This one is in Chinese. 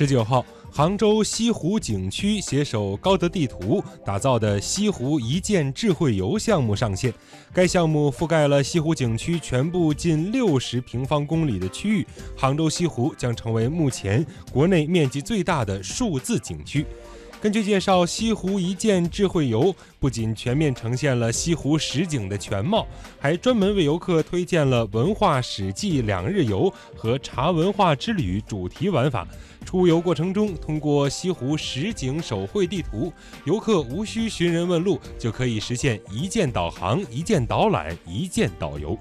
十九号，杭州西湖景区携手高德地图打造的西湖一键智慧游项目上线。该项目覆盖了西湖景区全部近六十平方公里的区域，杭州西湖将成为目前国内面积最大的数字景区。根据介绍，西湖一键智慧游不仅全面呈现了西湖实景的全貌，还专门为游客推荐了文化史记两日游和茶文化之旅主题玩法。出游过程中，通过西湖实景手绘地图，游客无需寻人问路，就可以实现一键导航、一键导览、一键导游。